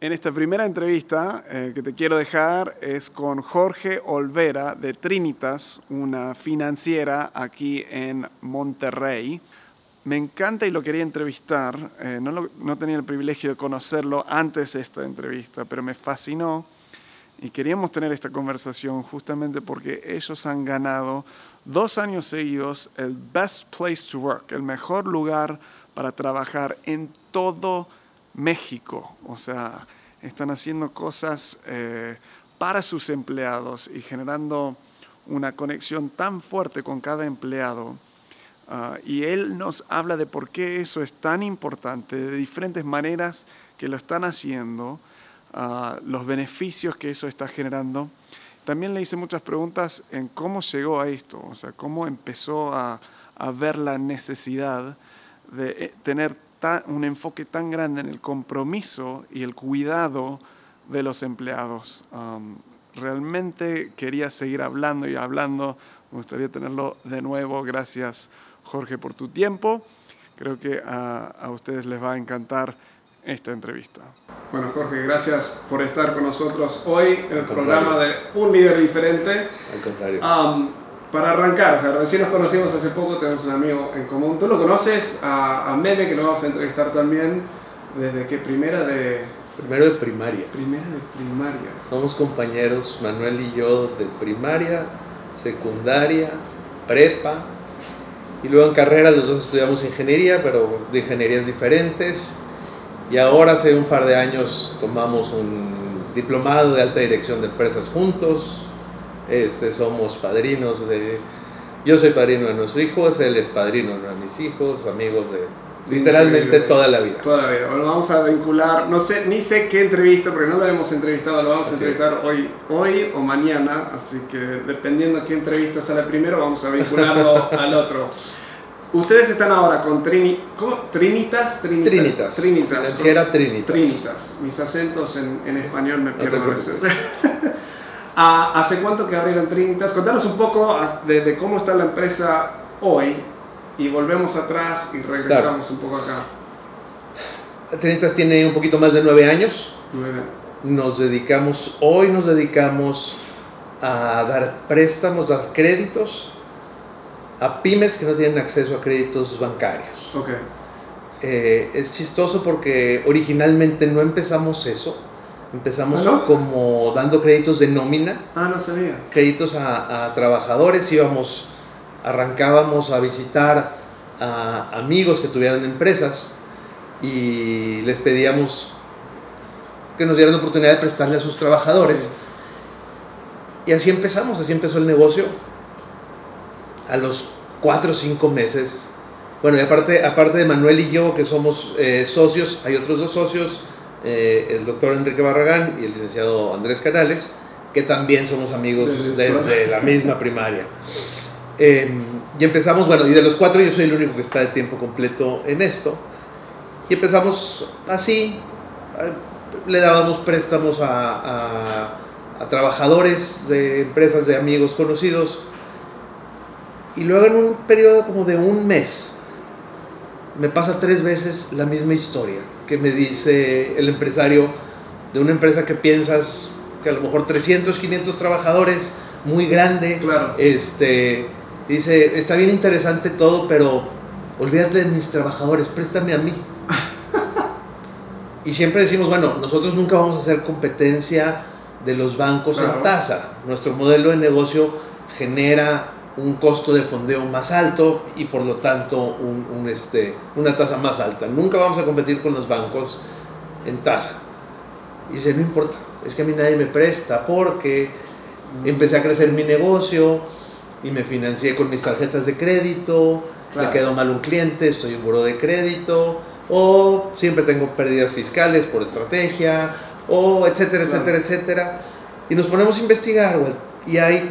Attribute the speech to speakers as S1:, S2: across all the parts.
S1: En esta primera entrevista eh, que te quiero dejar es con Jorge Olvera de Trinitas, una financiera aquí en Monterrey. Me encanta y lo quería entrevistar. Eh, no, tenía el privilegio de conocerlo antes de esta entrevista, pero me fascinó y queríamos tener esta conversación justamente porque ellos han ganado dos años seguidos el Best Place to Work, el mejor lugar para trabajar en todo México. O sea, están haciendo cosas eh, para sus empleados y generando una conexión tan fuerte con cada empleado. Ah, y él nos habla de por qué eso es tan importante, de diferentes maneras que lo están haciendo, ah, los beneficios que eso está generando. También le hice muchas preguntas en cómo llegó a esto, o sea, cómo empezó a, ver la necesidad de eh, tener ta- un enfoque tan grande en el compromiso y el cuidado de los empleados. Am, realmente quería seguir hablando y hablando. Me gustaría tenerlo de nuevo. Gracias, Jorge, por tu tiempo. Creo que a, a ustedes les va a encantar esta entrevista. Bueno, Jorge, gracias por estar con nosotros hoy en el programa de Un Líder Diferente.
S2: Al contrario.
S1: Am, para arrancar, o sea, recién nos conocimos hace poco, tenemos un amigo en común. Tú lo conoces a, a Meme, que lo vamos a entrevistar también, desde que primera de,
S2: Primero de primaria.
S1: primera de primaria.
S2: Somos compañeros, Manuel y yo, de primaria, secundaria, prepa. Y luego en carrera los dos estudiamos ingeniería, pero de ingenierías diferentes. Y ahora hace un par de años tomamos un diplomado de alta dirección de empresas juntos. Este, somos padrinos de... Yo soy padrino de nuestros hijos, él es padrino de mis hijos, amigos de literalmente toda la vida.
S1: Toda la vida. Bueno, vamos a vincular, no sé, ni sé qué entrevista, porque no lo hemos entrevistado, lo vamos a
S2: Así
S1: entrevistar hoy, hoy o mañana, así que dependiendo qué entrevista sale primero, vamos a vincularlo al otro. Ustedes están ahora con Trini, ¿cómo? Trinitas, Trinitas,
S2: Trinitas.
S1: Trinitas.
S2: Financiera Trinitas.
S1: Trinitas. Mis acentos en, en español me pierden a
S2: preocupes.
S1: veces. Ah, ¿Hace cuánto que abrieron Trinitas? Contanos un poco de, de cómo está la empresa hoy y volvemos atrás y regresamos un poco acá.
S2: Trinitas tiene un poquito más de nueve años.
S1: Nueve.
S2: Nos dedicamos, hoy nos dedicamos a dar préstamos, dar créditos a pymes que no tienen acceso a créditos bancarios. Eh, es chistoso porque originalmente no empezamos eso. Empezamos
S1: ¿Ah, no?
S2: como dando créditos de nómina,
S1: Ah, no sabía.
S2: créditos a, a trabajadores, íbamos, arrancábamos a visitar a amigos que tuvieran empresas y les pedíamos que nos dieran la oportunidad de prestarle a sus trabajadores. Y así empezamos, así empezó el negocio. A los cuatro o cinco meses. Bueno, y aparte, aparte de Manuel y yo, que somos eh, socios, hay otros dos socios, eh, el doctor Enrique Barragán y el licenciado Andrés Canales, que también somos amigos
S1: Desde-
S2: la misma primaria. Eh, y empezamos, bueno, y de los cuatro yo soy el único que está de tiempo completo en esto. Y empezamos así, eh, le dábamos préstamos a, a- a trabajadores de empresas, de amigos conocidos. Y luego en un periodo como de un mes, me pasa tres veces la misma historia que me dice el empresario de una empresa que piensas que a lo mejor 300, 500 trabajadores, muy grande.
S1: Claro.
S2: Este, dice, está bien interesante todo, pero olvídate de mis trabajadores, préstame a mí. y siempre decimos, bueno, nosotros nunca vamos a hacer competencia de los bancos
S1: Claro.
S2: en tasa. Nuestro modelo de negocio genera un costo de fondeo más alto y por lo tanto un, un, este, una tasa más alta. Nunca vamos a competir con los bancos en tasa. Y dice, no importa, es que a mí nadie me presta porque empecé a crecer mi negocio y me financié con mis tarjetas de crédito,
S1: Claro.
S2: me quedó mal un cliente, estoy en buró de crédito, o siempre tengo pérdidas fiscales por estrategia, o etcétera,
S1: Claro.
S2: etcétera, etcétera. Y nos ponemos a investigar, y hay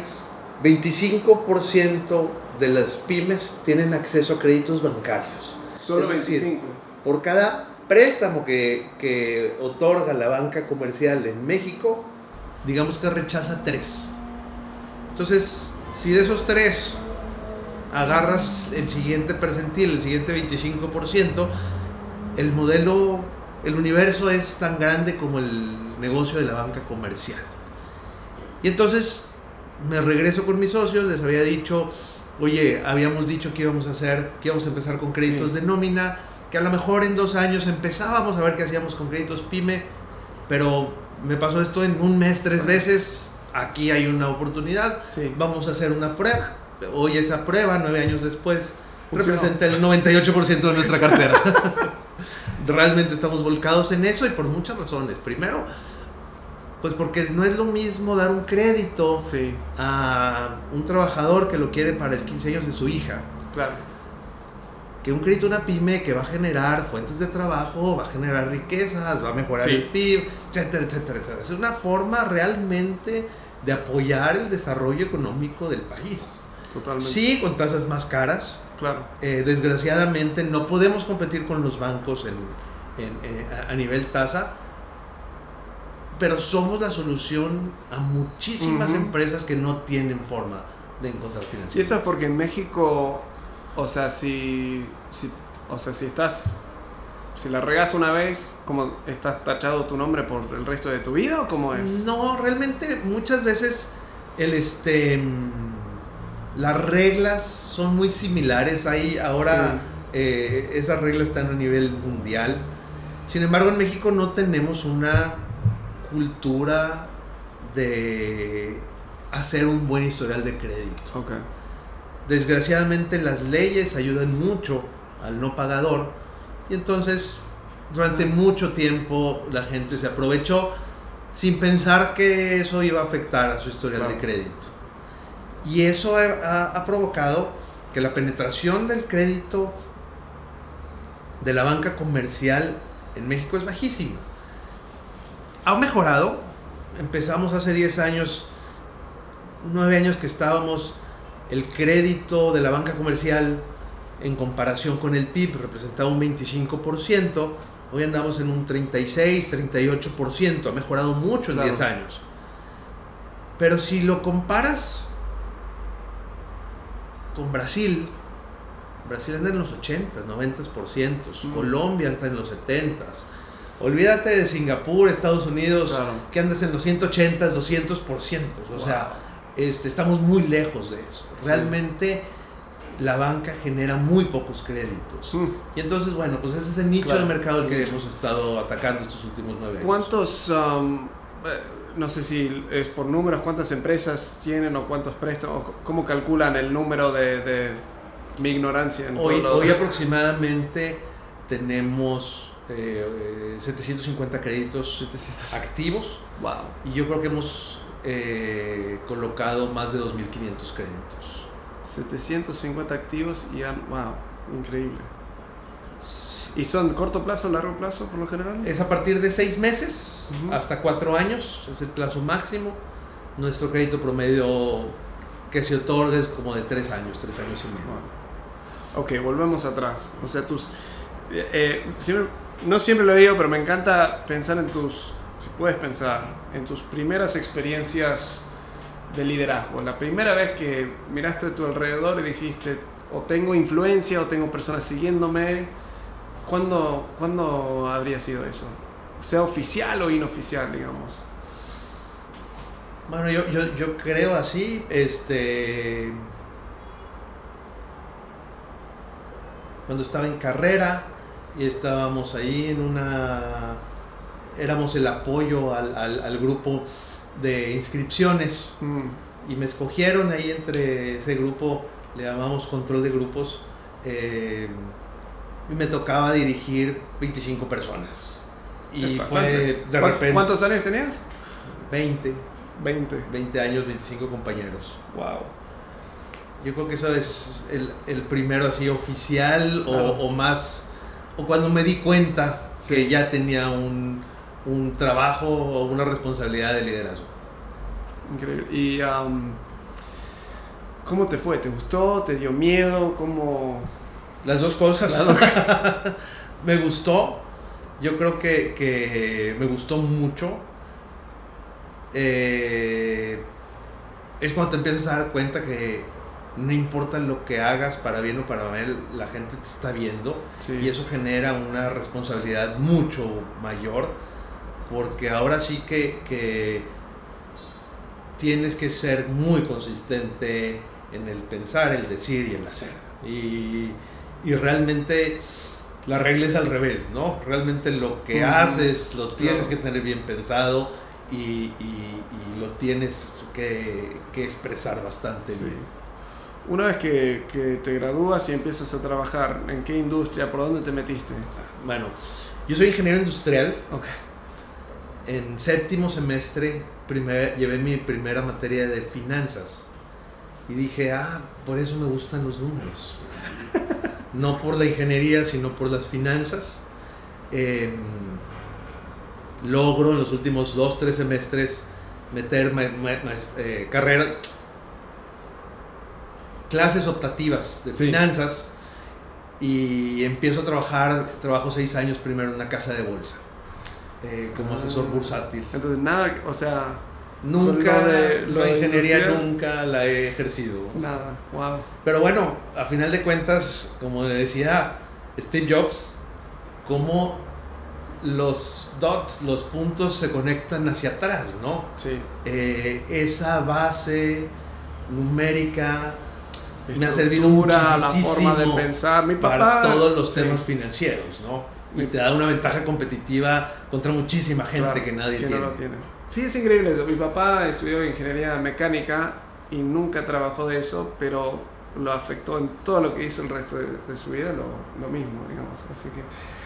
S2: 25% de las pymes tienen acceso a créditos bancarios.
S1: Solo
S2: Es decir,
S1: 25.
S2: Por cada préstamo que, que otorga la banca comercial en México, digamos que rechaza tres. Entonces, si de esos tres agarras el siguiente percentil, el siguiente 25%, el modelo el universo es tan grande como el negocio de la banca comercial. Y entonces me regreso con mis socios, les había dicho, oye, habíamos dicho que íbamos a hacer, que íbamos a empezar con créditos de nómina, que a lo mejor en dos años empezábamos a ver qué hacíamos con créditos pyme, pero me pasó esto en un mes tres veces, aquí hay una oportunidad, vamos a hacer una prueba. Hoy esa prueba, nueve años después, representa el 98% de nuestra cartera. Realmente estamos volcados en eso y por muchas razones. Primero, pues porque no es lo mismo dar un crédito a un trabajador que lo quiere para el 15 años de su hija.
S1: Claro.
S2: Que un crédito a una pyme que va a generar fuentes de trabajo, va a generar riquezas, va a mejorar el PIB, etcétera, etcétera, etcétera. Es una forma realmente de apoyar el desarrollo económico del país.
S1: Totalmente.
S2: Sí, con tasas más caras.
S1: Claro.
S2: Eh, desgraciadamente no podemos competir con los bancos en, a nivel tasa pero somos la solución a muchísimas empresas que no tienen forma de encontrar financiación.
S1: Y eso es porque en México, o sea, si, o sea, si estás, si la regas una vez, como estás tachado tu nombre por el resto de tu vida o cómo es?
S2: No, realmente muchas veces el este las reglas son muy similares. Ahí ahora eh, esas reglas están a nivel mundial. Sin embargo, en México no tenemos una cultura de hacer un buen historial de crédito. Desgraciadamente las leyes ayudan mucho al no pagador y entonces durante mucho tiempo la gente se aprovechó sin pensar que eso iba a afectar a su historial de crédito. Y eso ha provocado que la penetración del crédito de la banca comercial en México es bajísima ha mejorado. Empezamos hace 10 años, 9 años que estábamos, el crédito de la banca comercial en comparación con el PIB representaba un 25%, hoy andamos en un 36, 38%, ha mejorado mucho en 10 años. Pero si lo comparas con Brasil, Brasil anda en los 80, 90%, Colombia anda en los 70, Olvídate de Singapur, Estados Unidos, que andas en los 180, 200%. O sea, este, estamos muy lejos de eso. Realmente la banca genera muy pocos créditos. Mm. Y entonces, bueno, pues ese es el nicho de mercado que hemos estado atacando estos últimos nueve años.
S1: ¿Cuántos, um, eh, no sé si es por números, cuántas empresas tienen o cuántos préstamos, cómo calculan el número de, mi ignorancia? En
S2: hoy, hoy aproximadamente tenemos 750 eh, créditos activos.
S1: Wow.
S2: Y yo creo que hemos eh, colocado más de 2.500 créditos.
S1: 750 activos y han, wow, increíble. ¿Y son corto plazo, largo plazo por lo general?
S2: Es a partir de seis meses hasta cuatro años, es el plazo máximo. Nuestro crédito promedio que se otorga es como de tres años, tres años y medio.
S1: Ok, volvemos atrás. O sea, tus... Eh, eh no siempre lo digo, pero me encanta pensar en tus, si puedes pensar, en tus primeras experiencias de liderazgo. La primera vez que miraste a tu alrededor y dijiste, o tengo influencia o tengo personas siguiéndome, ¿cuándo, ¿cuándo habría sido eso? Sea oficial o inoficial, digamos.
S2: Bueno, yo, yo, yo creo así, este... Cuando estaba en carrera, y estábamos ahí en una... éramos el apoyo al, al, grupo de inscripciones mm. y me escogieron ahí entre ese grupo, le llamamos control de grupos, eh, y me tocaba dirigir 25 personas. Y fue de repente...
S1: ¿Cuántos años tenías?
S2: 20.
S1: 20.
S2: 20 años, 25 compañeros.
S1: Wow.
S2: Yo creo que eso es el, el primero así oficial o, o, más o cuando me di cuenta que ya tenía un, un, trabajo o una responsabilidad de liderazgo.
S1: Increíble. ¿Y cómo te fue? ¿Te gustó? ¿Te dio miedo? ¿Cómo...?
S2: Las dos cosas. me gustó. Yo creo que, que me gustó mucho. Eh, es cuando te empiezas a dar cuenta que no importa lo que hagas, para bien o para mal, la gente te está viendo y eso genera una responsabilidad mucho mayor, porque ahora sí que, que tienes que ser muy consistente en el pensar, el decir y el hacer. Y, y realmente la regla es al revés, ¿no? Realmente lo que haces lo tienes que tener bien pensado y, y, lo tienes que, que expresar bastante bien.
S1: Una vez que, que, te gradúas y empiezas a trabajar, ¿en qué industria? ¿Por dónde te metiste?
S2: Bueno, yo soy ingeniero industrial. Okay. En séptimo semestre primer, llevé mi primera materia de finanzas. Y dije, ah, por eso me gustan los números. no por la ingeniería, sino por las finanzas. Em, logro en los últimos dos, tres semestres meter eh, carrera, clases optativas de finanzas y empiezo a trabajar, trabajo seis años primero en una casa de bolsa eh, como asesor ah. bursátil.
S1: Entonces nada, o sea,
S2: Nunca, la ingeniería nunca la he ejercido.
S1: Nada, wow.
S2: Pero bueno, a final de cuentas, como decía Steve Jobs, cómo los dots, los puntos se conectan hacia atrás, ¿no?
S1: Sí.
S2: Eh, esa base numérica me ha servido la
S1: forma de pensar. Mi papá,
S2: para todos los temas financieros, ¿no? y te da una ventaja competitiva contra muchísima gente que nadie tiene. tiene.
S1: Sí, es increíble eso. Mi papá estudió ingeniería mecánica y nunca trabajó de eso, pero lo afectó en todo lo que hizo el resto de, su vida, lo, lo, mismo, digamos. Así que,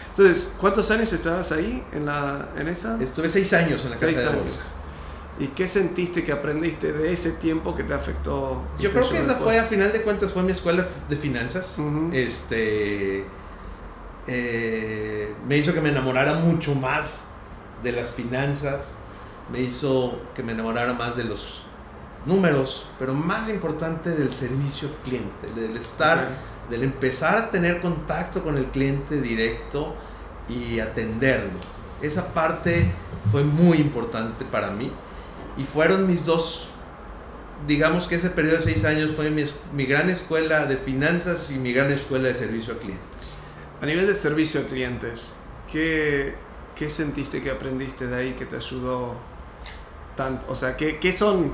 S1: entonces, ¿cuántos años estabas ahí en, la, en esa?
S2: Estuve seis años en la seis casa de años.
S1: ¿Y qué sentiste que aprendiste de ese tiempo que te afectó?
S2: Yo creo que esa fue, a final de cuentas, fue mi escuela de finanzas. Este eh, me hizo que me enamorara mucho más de las finanzas, me hizo que me enamorara más de los números, pero más importante del servicio cliente, del estar, del empezar a tener contacto con el cliente directo y atenderlo. Esa parte fue muy importante para mí y fueron mis dos, digamos que ese periodo de seis años fue mi, mi gran escuela de finanzas y mi gran escuela de servicio al cliente.
S1: A nivel de servicio a clientes, ¿qué, ¿qué, sentiste que aprendiste de ahí que te ayudó tanto? O sea, ¿qué, qué son...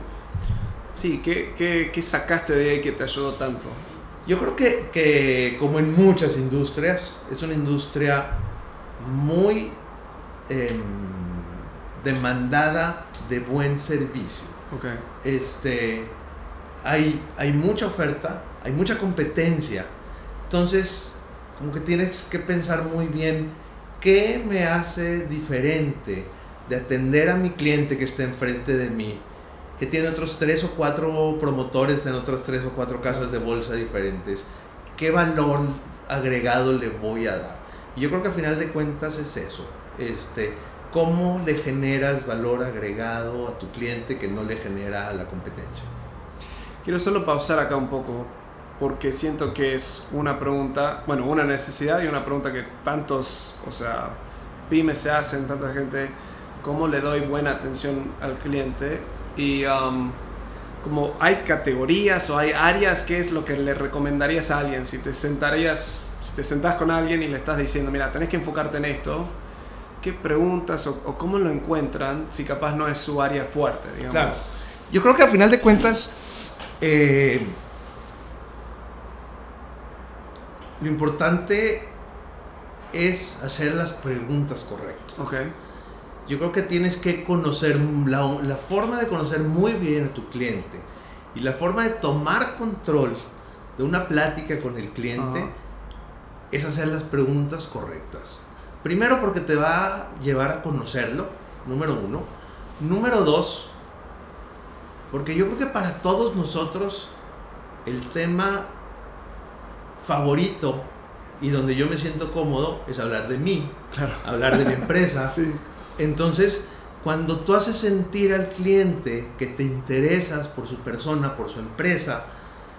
S1: Sí, ¿qué, ¿qué, qué, sacaste de ahí que te ayudó tanto?
S2: Yo creo que, que como en muchas industrias, es una industria muy em, demandada de buen servicio.
S1: Okay.
S2: Este, hay, hay mucha oferta, hay mucha competencia. Entonces, como que tienes que pensar muy bien qué me hace diferente de atender a mi cliente que está enfrente de mí, que tiene otros tres o cuatro promotores en otras tres o cuatro casas de bolsa diferentes. ¿Qué valor agregado le voy a dar? Y yo creo que al final de cuentas es eso. Este, ¿Cómo le generas valor agregado a tu cliente que no le genera a la competencia?
S1: Quiero solo pausar acá un poco porque siento que es una pregunta, bueno, una necesidad y una pregunta que tantos, o sea, pymes se hacen, tanta gente, ¿cómo le doy buena atención al cliente? Y um, como hay categorías o hay áreas, ¿qué es lo que le recomendarías a alguien? Si te sentarías, si te sentás con alguien y le estás diciendo, mira, tenés que enfocarte en esto, ¿qué preguntas o, cómo lo encuentran si capaz no es su área fuerte, digamos? Claro.
S2: Yo creo que al final de cuentas, eh, Lo importante es hacer las preguntas correctas.
S1: Okay.
S2: Yo creo que tienes que conocer, la, forma de conocer muy bien a tu cliente y la forma de tomar control de una plática con el cliente es hacer las preguntas correctas. Primero porque te va a llevar a conocerlo, número uno. Número dos, porque yo creo que para todos nosotros el tema favorito y donde yo me siento cómodo es hablar de mí, hablar de mi empresa. Entonces, cuando tú haces sentir al cliente que te interesas por su persona, por su empresa,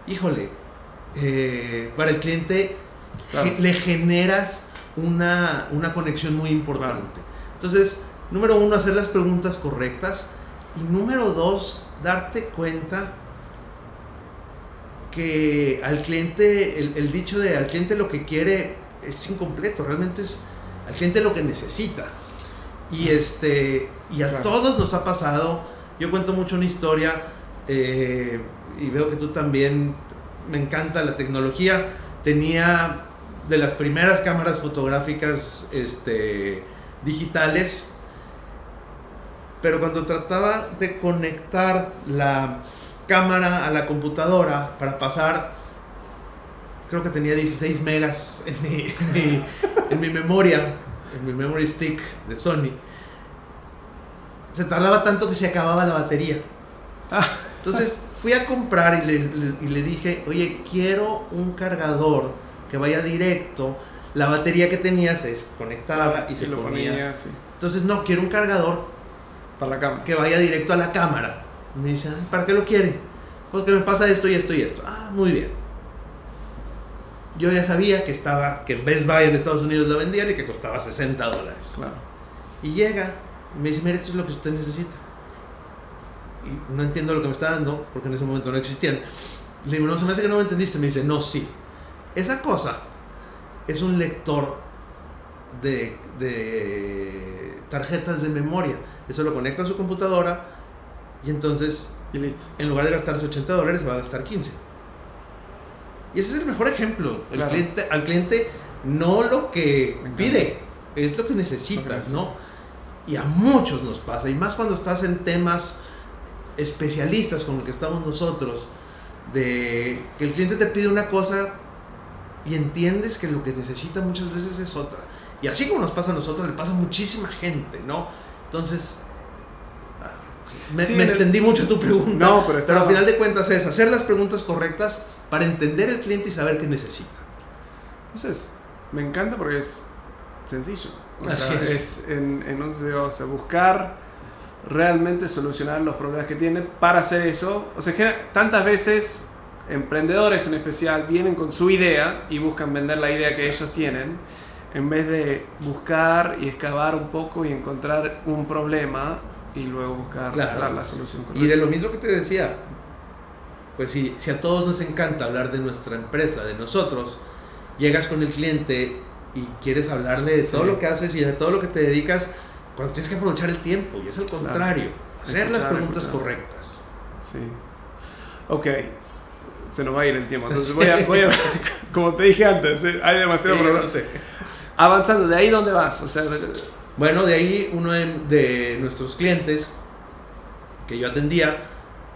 S2: híjole, eh, para el cliente le generas una, una, conexión muy importante. Entonces, número uno, hacer las preguntas correctas. Y número dos, darte cuenta que al cliente, el, dicho de al cliente lo que quiere es incompleto, realmente es al cliente lo que necesita. Y, este, y a todos nos ha pasado, yo cuento mucho una historia eh, y veo que tú también, me encanta la tecnología, tenía de las primeras cámaras fotográficas este, digitales, pero cuando trataba de conectar la cámara a la computadora para pasar, creo que tenía 16 megas en mi, en mi, memoria, en mi memory stick de Sony, se tardaba tanto que se acababa la batería. Entonces fui a comprar y le, y le, dije, oye, quiero un cargador que vaya directo. La batería que tenía se desconectaba y se lo ponía. Entonces, no, quiero un cargador
S1: para la cámara.
S2: que vaya directo a la cámara. me dice, ¿para qué lo quiere? Porque me pasa esto y esto y esto. Ah, muy bien. Yo ya sabía que estaba, que Best Buy en Estados Unidos lo vendían y que costaba 60 dólares.
S1: Claro.
S2: Y llega y me dice, mire, esto es lo que usted necesita. Y no entiendo lo que me está dando, porque en ese momento no existían. Le digo, no, se me hace que no me entendiste. Me dice, no, sí. Esa cosa es un lector de, de tarjetas de memoria. Eso lo conecta a su computadora y entonces,
S1: y listo.
S2: en lugar de gastarse 80 dólares, va a gastar 15. Y ese es el mejor ejemplo. El cliente, al cliente no lo que pide, es lo que necesitas, ¿no? Y a muchos nos pasa, y más cuando estás en temas especialistas como el que estamos nosotros, de que el cliente te pide una cosa y entiendes que lo que necesita muchas veces es otra. Y así como nos pasa a nosotros, le pasa a muchísima gente, ¿no? Entonces, ah, me, extendí mucho tu pregunta.
S1: No, pero,
S2: pero al final de cuentas es hacer las preguntas correctas para entender el cliente y saber qué necesita.
S1: Entonces, me encanta porque es sencillo. O sea, es, en, en un o sea, buscar realmente solucionar los problemas que tiene para hacer eso. O sea, tantas veces emprendedores en especial vienen con su idea y buscan vender la idea que ellos tienen en vez de buscar y excavar un poco y encontrar un problema y luego buscar la solución
S2: Y de lo mismo que te decía, pues si, si a todos nos encanta hablar de nuestra empresa, de nosotros, llegas con el cliente y quieres hablarle de todo lo que haces y de todo lo que te dedicas, cuando tienes que aprovechar el tiempo, y es el contrario, hacer las preguntas correctas.
S1: Sí. Ok, se nos va a ir el tiempo, entonces voy a, voy a como te dije antes, eh, hay demasiado problema. Avanzando, ¿de ahí dónde vas? O sea,
S2: bueno, de ahí uno de, nuestros clientes que yo atendía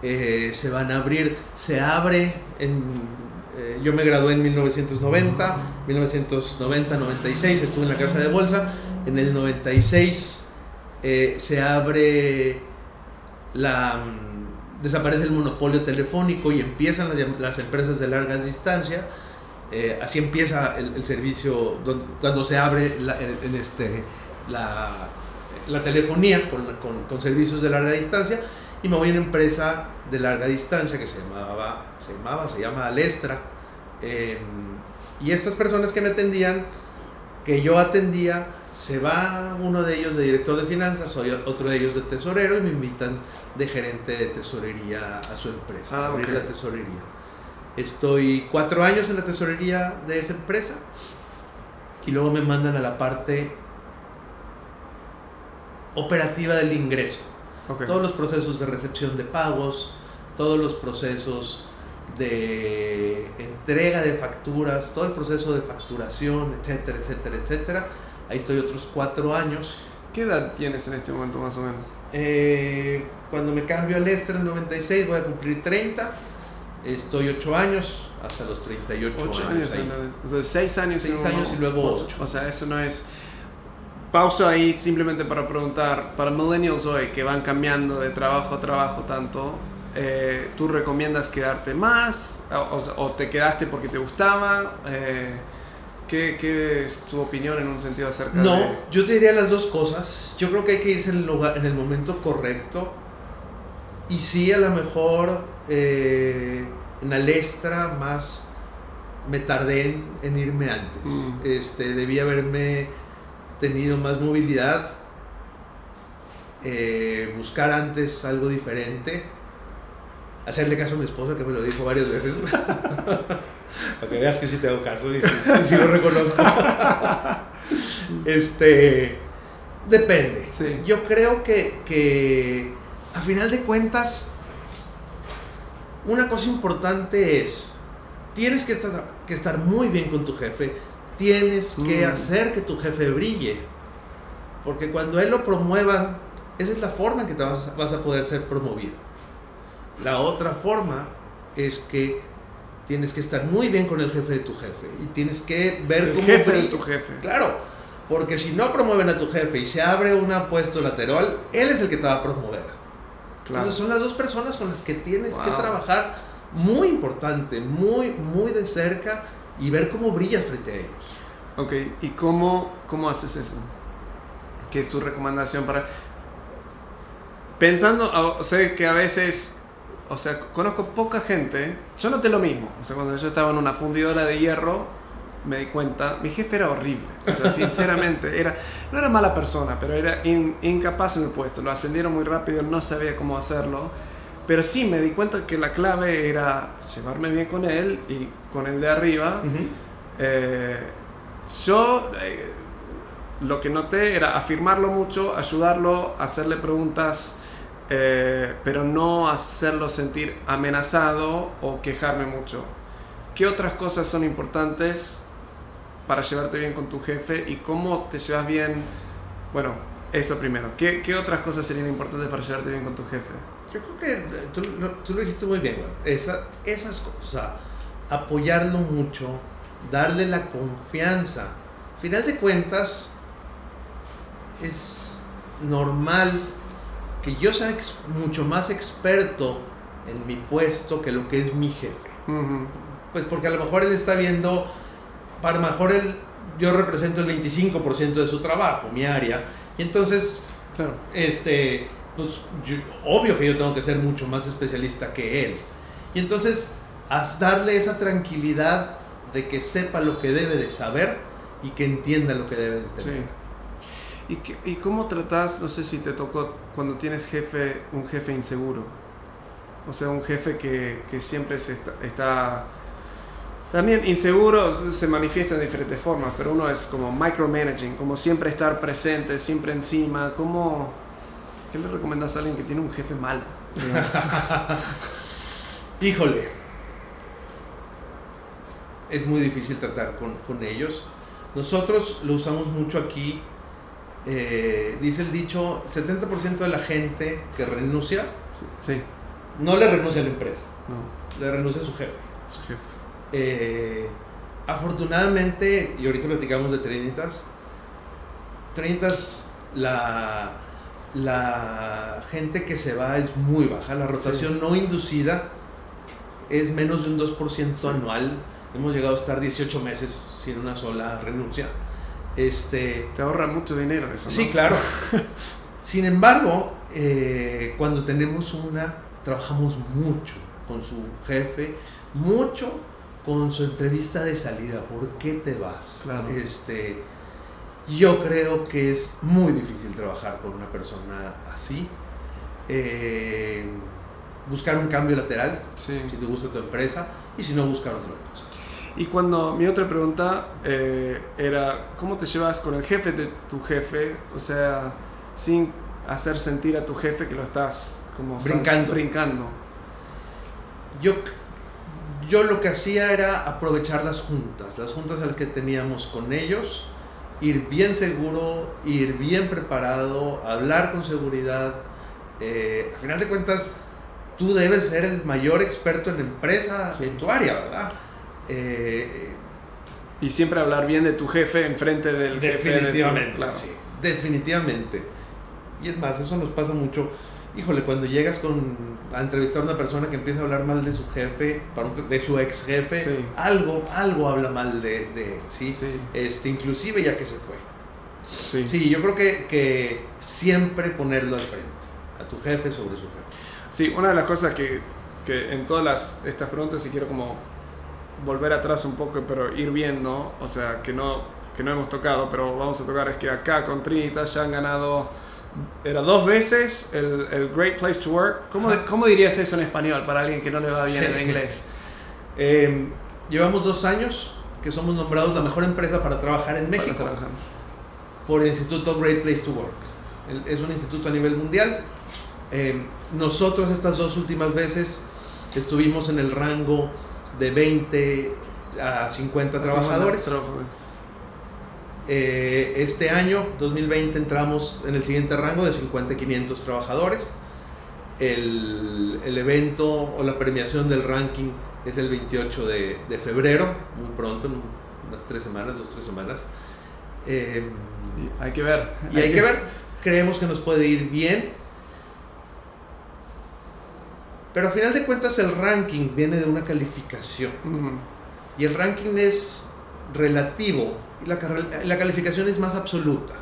S2: eh, se van a abrir, se abre en... Eh, yo me gradué en 1990, 1990-96 estuve en la casa de bolsa, en el 96 eh, se abre la... Desaparece el monopolio telefónico y empiezan las, empresas de larga distancia eh, así empieza el, servicio cuando se abre la, este, la, telefonía con, con, servicios de larga distancia y me voy a una empresa de larga distancia que se llamaba, se llamaba, se llama Alestra. Em, y estas personas que me atendían, que yo atendía, se va uno de ellos de director de finanzas, otro de ellos de tesorero y me invitan de gerente de tesorería a su empresa,
S1: ah,
S2: abrir la tesorería. Estoy cuatro años en la tesorería de esa empresa y luego me mandan a la parte operativa del ingreso. Todos los procesos de recepción de pagos, todos los procesos de entrega de facturas, todo el proceso de facturación, etcétera, etcétera, etcétera. Ahí estoy otros cuatro años.
S1: ¿Qué edad tienes en este momento más o menos?
S2: Eh, cuando me cambio al Extra en el 96 voy a cumplir 30 Estoy ocho años hasta los 38
S1: ocho años. años entonces, seis años.
S2: Seis años y luego ocho.
S1: O sea, eso no es... Pausa ahí simplemente para preguntar, para millennials hoy que van cambiando de trabajo a trabajo tanto, eh, ¿tú recomiendas quedarte más o, te quedaste porque te gustaba? Eh, ¿qué, ¿qué, es tu opinión en un sentido acerca
S2: no, de...? No, yo te diría las dos cosas. Yo creo que hay que irse en el, lugar, en el momento correcto. Y sí, a lo mejor eh, en Alestra más me tardé en, irme antes. Mm. Este, debí haberme tenido más movilidad, eh, buscar antes algo diferente. hacerle caso a mi esposa que me lo dijo varias veces. Para que veas que sí te hago caso y sí, lo reconozco. este, depende. Yo creo que, que a final de cuentas, una cosa importante es, tienes que estar, que estar muy bien con tu jefe, tienes que mm. hacer que tu jefe brille, porque cuando él lo promuevan, esa es la forma en que te vas, vas a poder ser promovido. La otra forma es que tienes que estar muy bien con el jefe de tu jefe y tienes que ver
S1: el cómo jefe de tu jefe.
S2: Claro, porque si no promueven a tu jefe y se abre un puesto lateral, él es el que te va a promover. Entonces son las dos personas con las que tienes que trabajar muy importante, muy, muy de cerca y ver cómo brillas frente a ellos.
S1: Ok, ¿y cómo, cómo haces eso? ¿Qué es tu recomendación para... Pensando, sé que a veces o sea, conozco poca gente. Yo noté lo mismo. O sea, cuando yo estaba en una fundidora de hierro, me di cuenta, mi jefe era horrible. O sea, sinceramente, era, no era mala persona, pero era incapaz en el puesto. Lo ascendieron muy rápido, no sabía cómo hacerlo. Pero sí me di cuenta que la clave era llevarme bien con él y con el de arriba. Eh, yo eh, lo que noté era afirmarlo mucho, ayudarlo, hacerle preguntas eh, pero no hacerlo sentir amenazado o quejarme mucho. ¿Qué otras cosas son importantes para llevarte bien con tu jefe y cómo te llevas bien? Bueno, eso primero. ¿Qué, qué otras cosas serían importantes para llevarte bien con tu jefe?
S2: Yo creo que eh, tú, tú lo dijiste muy bien. Esa, esas cosas, apoyarlo mucho, darle la confianza. Al final de cuentas, es normal que yo sea mucho más experto en mi puesto que lo que es mi jefe. Pues porque a lo mejor él está viendo, para lo mejor él, yo represento el 25% de su trabajo, mi área, y entonces, claro. este, pues obvio que yo tengo que ser mucho más especialista que él. Y entonces, haz darle esa tranquilidad de que sepa lo que debe de saber y que entienda lo que debe de entender.
S1: ¿Y, ¿Y cómo tratas, no sé si te tocó, cuando tienes jefe, un jefe inseguro? O sea, un jefe que, que siempre se está, También inseguro se manifiesta en diferentes formas, pero uno es como micromanaging, como siempre estar presente, siempre encima. ¿Cómo, ¿Qué le recomiendas a alguien que tiene un jefe malo?
S2: Híjole. Es muy difícil tratar con, con ellos. Nosotros lo usamos mucho aquí eh, dice el dicho, 70% de la gente que renuncia,
S1: sí.
S2: no le renuncia a la empresa, le renuncia a su jefe.
S1: Su jefe.
S2: Eh, afortunadamente, y ahorita platicamos de Trinitas, Trinitas, la, la gente que se va es muy baja, la rotación no inducida es menos de un 2% anual. Hemos llegado a estar 18 meses sin una sola renuncia. Este,
S1: Te ahorra mucho dinero eso.
S2: Sí, claro. Sin embargo, eh, cuando tenemos una, trabajamos mucho con su jefe, mucho con su entrevista de salida. ¿Por qué te vas? Este, yo creo que es muy difícil trabajar con una persona así. Eh, buscar un cambio lateral, si te gusta tu empresa, y si no, buscar otra cosa.
S1: Y cuando mi otra pregunta eh, era, ¿cómo te llevas con el jefe de tu jefe? O sea, sin hacer sentir a tu jefe que lo estás como
S2: brincando.
S1: brincando.
S2: Yo, yo lo que hacía era aprovechar las juntas, las juntas al que teníamos con ellos, ir bien seguro, ir bien preparado, hablar con seguridad. Eh, al final de cuentas, tú debes ser el mayor experto en empresa en tu área, ¿verdad?
S1: Eh, y siempre hablar bien de tu jefe enfrente del
S2: definitivamente, jefe. Definitivamente, definitivamente. Y es más, eso nos pasa mucho. Híjole, cuando llegas con, a entrevistar a una persona que empieza a hablar mal de su jefe, de su ex jefe, algo, algo habla mal de, de él, ¿sí? Este, inclusive ya que se fue. Sí. sí, yo creo que, que siempre ponerlo al frente, a tu jefe sobre su jefe.
S1: Sí, una de las cosas que, que en todas las, estas preguntas, si quiero como volver atrás un poco, pero ir viendo, o sea, que no, que no hemos tocado, pero vamos a tocar, es que acá con Trinitas ya han ganado era dos veces el, el Great Place to Work. ¿Cómo, ¿Cómo, dirías eso en español para alguien que no le va bien en inglés?
S2: Eh, llevamos dos años que somos nombrados la mejor empresa para trabajar en México por el Instituto Great Place to Work. Es un instituto a nivel mundial. Eh, nosotros estas dos últimas veces estuvimos en el rango de 20 a 50 trabajadores. Eh, este año, 2020, entramos en el siguiente rango de 50 a 500 trabajadores. El, el, evento o la premiación del ranking es el 28 de, de febrero, muy pronto, en unas tres semanas, dos, tres semanas.
S1: Eh, hay que ver.
S2: Y hay, que, ver. Creemos que nos puede ir bien. Pero a final de cuentas el ranking viene de una calificación. Y el ranking es relativo y la, la, calificación es más absoluta.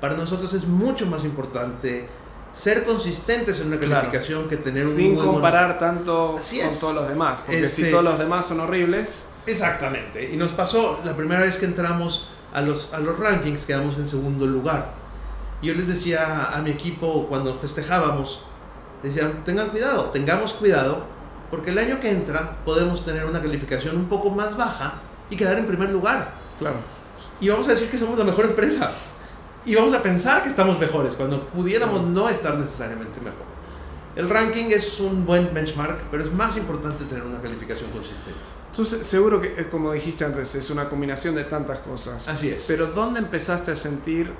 S2: Para nosotros es mucho más importante ser consistentes en una calificación que tener un
S1: Sin comparar tanto con todos los demás, porque si este todos los demás son horribles.
S2: Exactamente. Y nos pasó la primera vez que entramos a los, a los rankings, quedamos en segundo lugar. Yo les decía a mi equipo cuando festejábamos, decían, tengan cuidado, tengamos cuidado, porque el año que entra podemos tener una calificación un poco más baja y quedar en primer lugar.
S1: Claro.
S2: Y vamos a decir que somos la mejor empresa. Y vamos a pensar que estamos mejores cuando pudiéramos no estar necesariamente mejor. El ranking es un buen benchmark, pero es más importante tener una calificación consistente.
S1: Entonces, seguro que, eh, como dijiste antes, es una combinación de tantas cosas.
S2: Así es.
S1: Pero ¿dónde empezaste a sentir,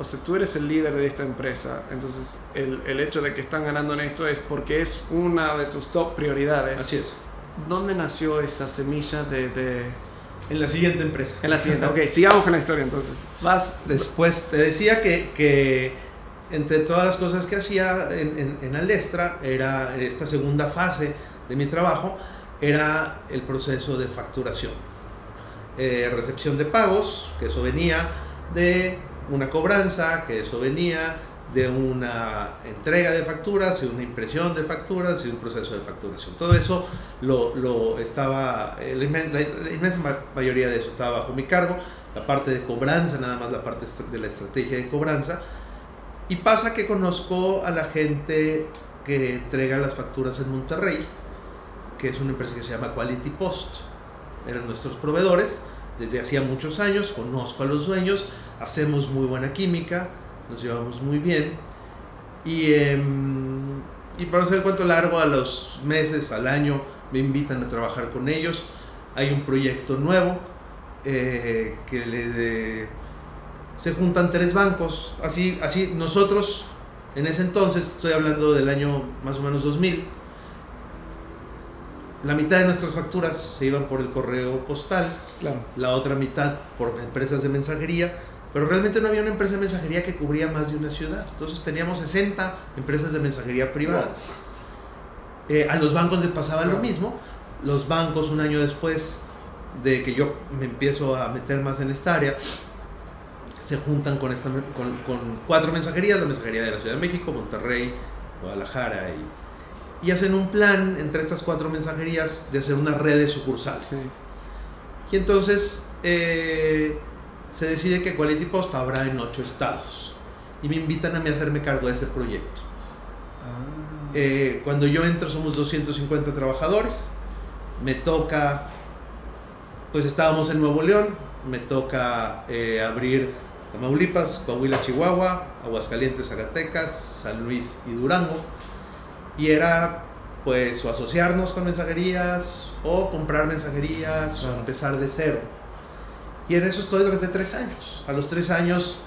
S1: o sea, tú eres el líder de esta empresa, entonces el, el hecho de que están ganando en esto es porque es una de tus top prioridades.
S2: Así es.
S1: ¿Dónde nació esa semilla de, de
S2: en la siguiente empresa.
S1: En la siguiente, ok, sigamos con la historia entonces.
S2: Vas. Después te decía que, que entre todas las cosas que hacía en, en, en, Alestra, era esta segunda fase de mi trabajo, era el proceso de facturación. Eh, recepción de pagos, que eso venía de una cobranza, que eso venía de una entrega de facturas y una impresión de facturas y un proceso de facturación. Todo eso lo, lo estaba, la, inmensa mayoría de eso estaba bajo mi cargo, la parte de cobranza, nada más la parte de la estrategia de cobranza. Y pasa que conozco a la gente que entrega las facturas en Monterrey, que es una empresa que se llama Quality Post. Eran nuestros proveedores desde hacía muchos años, conozco a los dueños, hacemos muy buena química, nos llevamos muy bien. Y, em, y para hacer el cuento largo, a los meses, al año, me invitan a trabajar con ellos. Hay un proyecto nuevo eh, que le se juntan tres bancos. Así, así nosotros, en ese entonces, estoy hablando del año más o menos 2000, la mitad de nuestras facturas se iban por el correo postal,
S1: claro.
S2: la otra mitad por empresas de mensajería pero realmente no había una empresa de mensajería que cubría más de una ciudad. Entonces teníamos 60 empresas de mensajería privadas. Eh, a los bancos les pasaba lo mismo. Los bancos un año después de que yo me empiezo a meter más en esta área, se juntan con, esta, con, con cuatro mensajerías, la mensajería de la Ciudad de México, Monterrey, Guadalajara, y, y hacen un plan entre estas cuatro mensajerías de hacer una red de sucursales.
S1: Sí.
S2: Y entonces... Eh, se decide que Quality Post habrá en ocho estados. Y me invitan a mí a hacerme cargo de ese proyecto. Ah. Eh, cuando yo entro somos 250 trabajadores. Me toca, pues estábamos en Nuevo León, me toca eh, abrir Tamaulipas, Coahuila, Chihuahua, Aguascalientes, Zacatecas, San Luis y Durango. Y era pues o asociarnos con mensajerías o comprar mensajerías o empezar de cero. Y en eso estoy durante tres años. A los tres años,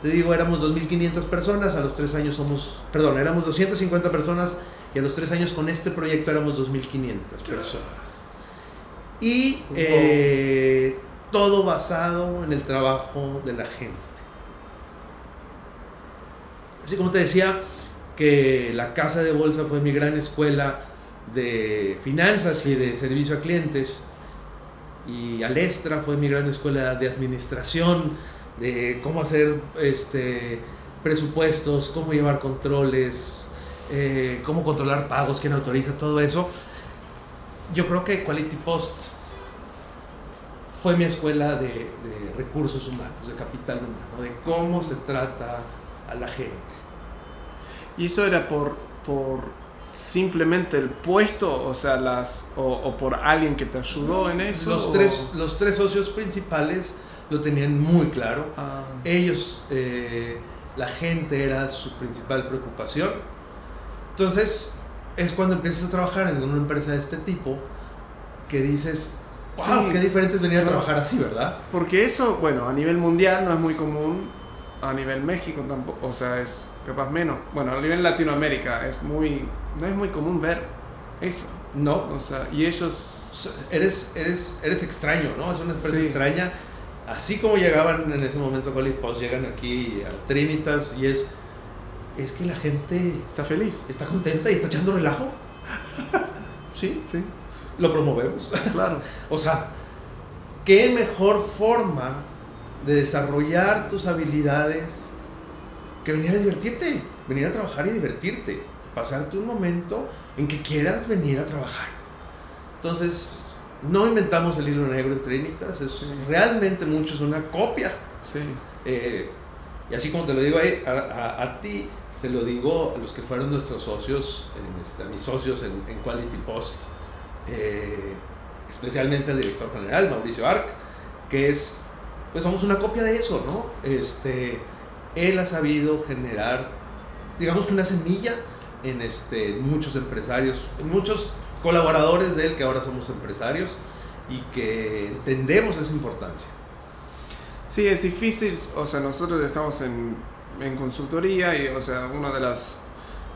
S2: te digo, éramos 2.500 personas, a los tres años somos, perdón, éramos 250 personas y a los tres años con este proyecto éramos 2.500 personas. Y eh, todo basado en el trabajo de la gente. Así como te decía, que la casa de bolsa fue mi gran escuela de finanzas y de servicio a clientes y Alestra fue mi gran escuela de administración, de cómo hacer este, presupuestos, cómo llevar controles, eh, cómo controlar pagos, quién autoriza, todo eso. Yo creo que Quality Post fue mi escuela de, de recursos humanos, de capital humano, de cómo se trata a la gente.
S1: ¿Y eso era por, por simplemente el puesto, o sea, las, o, por alguien que te ayudó en eso?
S2: Los, tres, los tres socios principales lo tenían muy claro. Ah. Ellos, eh, la gente era su principal preocupación. Entonces, es cuando empiezas a trabajar en una empresa de este tipo que dices, wow, qué diferente es venir a trabajar así, ¿verdad?
S1: Porque eso, bueno, a nivel mundial no es muy común, a nivel México tampoco, o sea, es capaz menos. Bueno, a nivel Latinoamérica es muy, no es muy común ver eso.
S2: No.
S1: O sea, y ellos...
S2: Eres, eres, eres extraño, ¿no? Es una empresa extraña. Así como llegaban en ese momento Colin Post, llegan aquí a Trinitas y es... Es que la gente...
S1: Está feliz.
S2: Está contenta y está echando relajo.
S1: sí, sí.
S2: Lo promovemos.
S1: Claro.
S2: o sea, ¿qué mejor forma de desarrollar tus habilidades que venir a divertirte, venir a trabajar y divertirte, pasarte un momento en que quieras venir a trabajar. Entonces, no inventamos el hilo negro en Trinitas, es realmente mucho, es una copia.
S1: Sí.
S2: Eh, y así como te lo digo ahí, a, ti, se lo digo a los que fueron nuestros socios, en este, a mis socios en, en Quality Post, eh, especialmente al director general, Mauricio Arc, que es pues somos una copia de eso, ¿no? Este, él ha sabido generar, digamos que una semilla en este, muchos empresarios, en muchos colaboradores de él que ahora somos empresarios y que entendemos esa importancia.
S1: Sí, es difícil, o sea, nosotros estamos en, en consultoría y, o sea, una de las,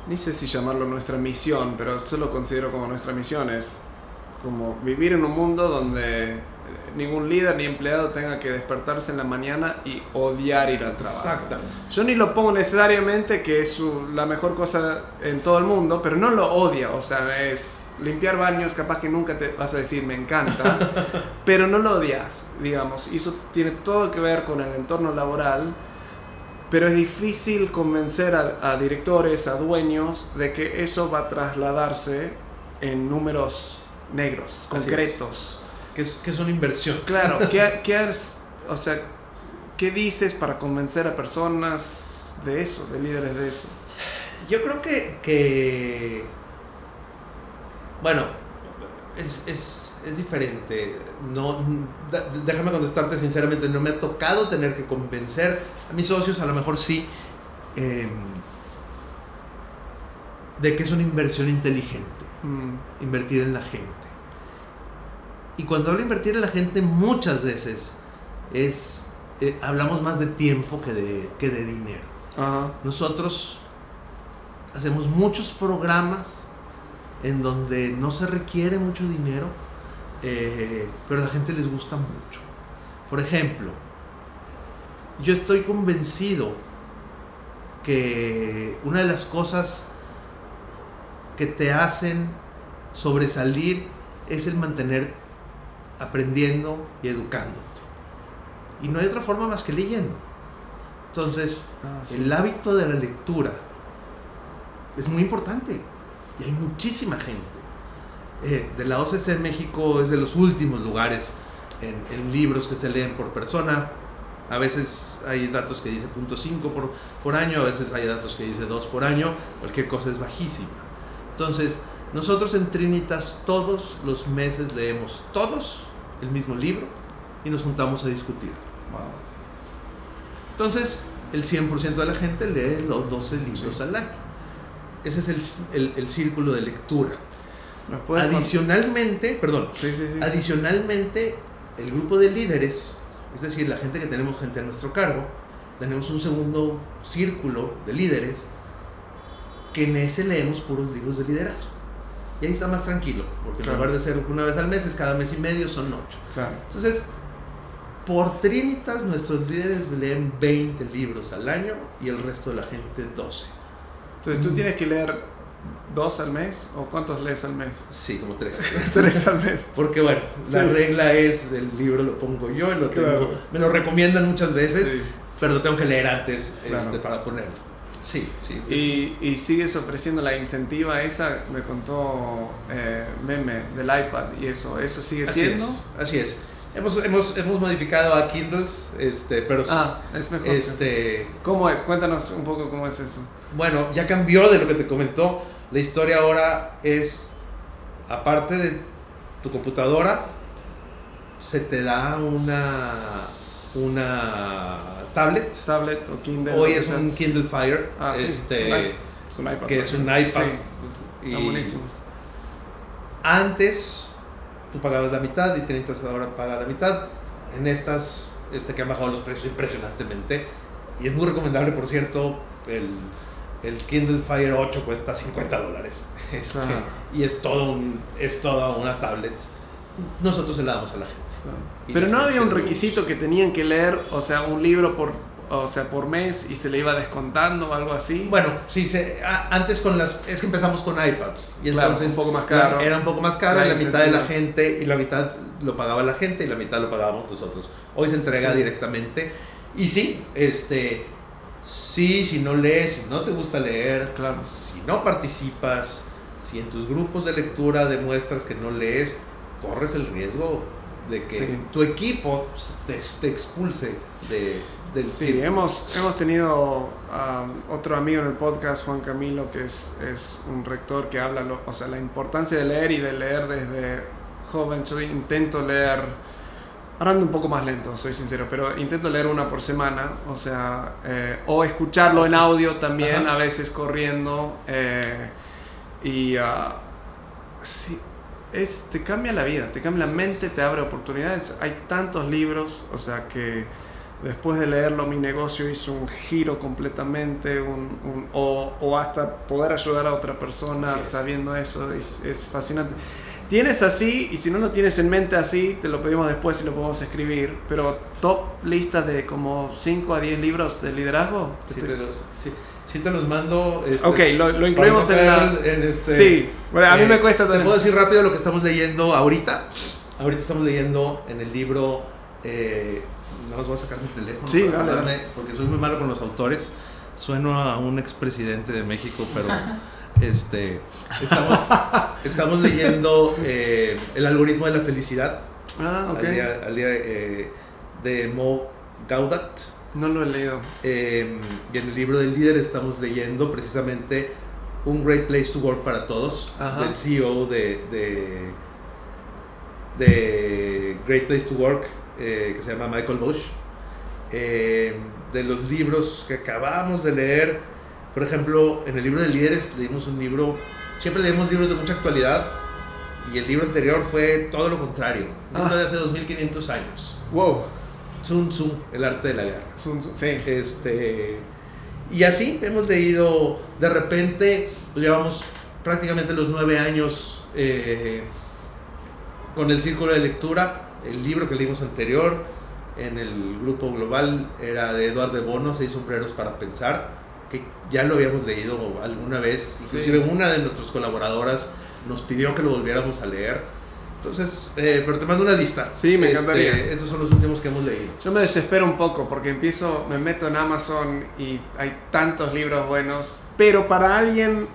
S1: ni sé si llamarlo nuestra misión, pero yo lo considero como nuestra misión, es como vivir en un mundo donde ningún líder ni empleado tenga que despertarse en la mañana y odiar ir al trabajo.
S2: Exactamente.
S1: Yo ni lo pongo necesariamente que es la mejor cosa en todo el mundo, pero no lo odia, o sea, es limpiar baños, capaz que nunca te vas a decir me encanta, pero no lo odias, digamos, y eso tiene todo que ver con el entorno laboral, pero es difícil convencer a, directores, a dueños, de que eso va a trasladarse en números negros, concretos
S2: que es, una inversión.
S1: Claro, ¿qué, qué o sea, ¿qué dices para convencer a personas de eso, de líderes de eso?
S2: Yo creo que, que bueno, es, es, es, diferente. No, déjame contestarte sinceramente, no me ha tocado tener que convencer a mis socios, a lo mejor sí, em, de que es una inversión inteligente, mm. invertir en la gente. Y cuando hablo de invertir en la gente, muchas veces es eh, hablamos más de tiempo que de, que de dinero. Nosotros hacemos muchos programas en donde no se requiere mucho dinero, eh, pero a la gente les gusta mucho. Por ejemplo, yo estoy convencido que una de las cosas que te hacen sobresalir es el mantener aprendiendo y educándote. Y no hay otra forma más que leyendo. Entonces, ah, el hábito de la lectura es muy importante. Y hay muchísima gente. Eh, de la OCC en México es de los últimos lugares en, libros que se leen por persona. A veces hay datos que dice .5 por, por año, a veces hay datos que dice 2 por año. Cualquier cosa es bajísima. Entonces, nosotros en Trinitas todos los meses leemos todos el mismo libro y nos juntamos a discutir. Entonces, el 100% de la gente lee los 12 libros al año. Ese es el, el, círculo de lectura. Adicionalmente, perdón, adicionalmente, el grupo de líderes, es decir, la gente que tenemos gente a nuestro cargo, tenemos un segundo círculo de líderes que en ese leemos puros libros de liderazgo. Y ahí está más tranquilo, porque en lugar de ser una vez al mes, es cada mes y medio, son ocho. Entonces, por Trinitas, nuestros líderes leen 20 libros al año y el resto de la gente 12.
S1: Entonces, ¿tú mm. tienes que leer dos al mes o cuántos lees al mes?
S2: Sí, como tres.
S1: tres al mes.
S2: Porque bueno, la regla es, el libro lo pongo yo y lo tengo, me lo recomiendan muchas veces, pero lo tengo que leer antes este, para ponerlo. Sí, sí.
S1: Y, y, sigues ofreciendo la incentiva esa, me contó eh, Meme del iPad y eso, ¿eso sigue siendo?
S2: así es. Hemos, hemos, hemos modificado a Kindles, este, pero
S1: Ah, es mejor.
S2: este,
S1: ¿Cómo es? Cuéntanos un poco cómo es eso.
S2: bueno, ya cambió de lo que te comentó. La historia ahora es, aparte de tu computadora, se te da una, una tablet.
S1: Tablet o Kindle.
S2: Hoy es un. Kindle Fire,
S1: Ah, sí,
S2: este,
S1: es un iPad. Es un iPad.
S2: que es un iPad.
S1: Sí,
S2: Y
S1: buenísimo.
S2: Antes tú pagabas la mitad y Trinitas ahora paga la mitad. En estas este, que han bajado los precios impresionantemente. Y es muy recomendable, por cierto, el, el Kindle Fire 8 cuesta 50 dólares. Este. Y es, todo un, es toda una tablet. Nosotros se la damos a la gente.
S1: Pero no había un requisito que tenían que leer, o sea, un libro por, o sea, por mes y se le iba descontando o algo así.
S2: Bueno, sí, se, a- antes con las. Es que empezamos con iPads. Y
S1: Claro,
S2: entonces.
S1: un poco más caro.
S2: Era un poco más caro,
S1: La
S2: y la mitad de la gente, y la mitad lo pagaba la gente, y la mitad lo pagábamos nosotros. Hoy se entrega
S1: Sí.
S2: directamente. Y sí, este. Sí, si no lees, si no te gusta leer,
S1: Claro.
S2: si no participas, si en tus grupos de lectura demuestras que no lees, corres el riesgo de que
S1: Sí.
S2: tu equipo te, te expulse de, del
S1: Sí, hemos, hemos tenido um, otro amigo en el podcast, Juan Camilo, que es, es un rector que habla, lo- o sea, la importancia de leer y de leer desde joven. Yo intento leer, ahora ando un poco más lento, soy sincero, pero intento leer una por semana, o sea, eh, o escucharlo en audio también,
S2: Ajá.
S1: a veces corriendo. eh, y ah, sí, es, te cambia la vida, te cambia la mente, te abre oportunidades. Hay tantos libros, o sea que después de leerlo mi negocio hizo un giro completamente, un, un- o, o hasta poder ayudar a otra persona sabiendo eso, es, es fascinante. Tienes así, y si no lo tienes en mente así, te lo pedimos después y lo podemos escribir, pero top lista de como 5 a 10 libros de liderazgo.
S2: Sí
S1: estoy-
S2: te los, sí, sí te los mando. este,
S1: Ok, lo, lo incluimos
S2: no
S1: en la...
S2: en este-
S1: Sí, bueno, a mí
S2: eh,
S1: me cuesta
S2: Te
S1: también.
S2: puedo decir rápido lo que estamos leyendo ahorita. Ahorita estamos leyendo en el libro. Eh, no os voy a sacar mi teléfono.
S1: Sí, dale,
S2: acordarme, Porque soy muy malo con los autores. Sueno a un expresidente de México, pero. este, estamos, estamos leyendo eh, El algoritmo de la felicidad.
S1: Ah, ok.
S2: Al día, al día, eh, de Mo Gaudat.
S1: No lo he leído.
S2: Eh, y en el libro del líder estamos leyendo precisamente un Great Place to Work para todos,
S1: Ajá.
S2: del CEO de, de, de Great Place to Work, eh, que se llama Michael Bush. Eh, de los libros que acabamos de leer, por ejemplo, en el libro de líderes leímos un libro, siempre leemos libros de mucha actualidad, y el libro anterior fue todo lo contrario, un libro
S1: Ah.
S2: de hace 2500 años.
S1: Wow.
S2: Sun Tzu, el arte de la guerra.
S1: Sun Tzu, Sí.
S2: Este, y así hemos leído, de repente, pues llevamos prácticamente los nueve años eh, con el círculo de lectura. El libro que leímos anterior en el grupo global era de Eduardo de Bono, Seis sombreros para pensar, que ya lo habíamos leído alguna vez. Inclusive
S1: Sí.
S2: una de nuestras colaboradoras nos pidió que lo volviéramos a leer. Entonces, eh, pero te mando una lista.
S1: Sí, me
S2: Este,
S1: encantaría.
S2: estos son los últimos que hemos leído.
S1: Yo me desespero un poco porque empiezo, me meto en Amazon y hay tantos libros buenos, pero para alguien